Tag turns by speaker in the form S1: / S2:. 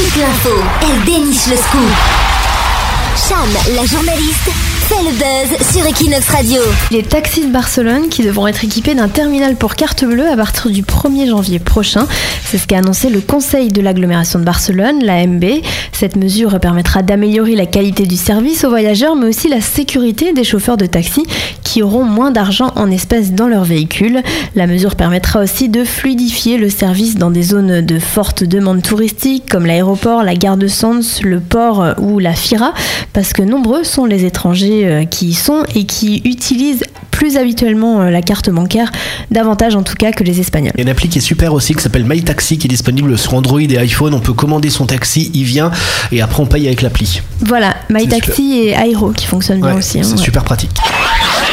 S1: toute l'info, elle déniche le scoop. Cham, la journaliste, fait le buzz sur Equinox Radio.
S2: Les taxis de Barcelone qui devront être équipés d'un terminal pour carte bleue à partir du 1er janvier prochain. C'est ce qu'a annoncé le Conseil de l'agglomération de Barcelone, l'AMB. Cette mesure permettra d'améliorer la qualité du service aux voyageurs, mais aussi la sécurité des chauffeurs de taxi qui auront moins d'argent en espèces dans leur véhicule. La mesure permettra aussi de fluidifier le service dans des zones de forte demande touristique comme l'aéroport, la gare de Sens, le port ou la FIRA, parce que nombreux sont les étrangers euh, qui y sont et qui utilisent plus habituellement euh, la carte bancaire, davantage en tout cas que les Espagnols.
S3: Il y a une appli qui est super aussi qui s'appelle MyTaxi qui est disponible sur Android et iPhone. On peut commander son taxi, il vient et après on paye avec l'appli.
S2: Voilà, MyTaxi et Airo qui fonctionnent bien aussi. hein,
S3: c'est
S2: ouais.
S3: super pratique.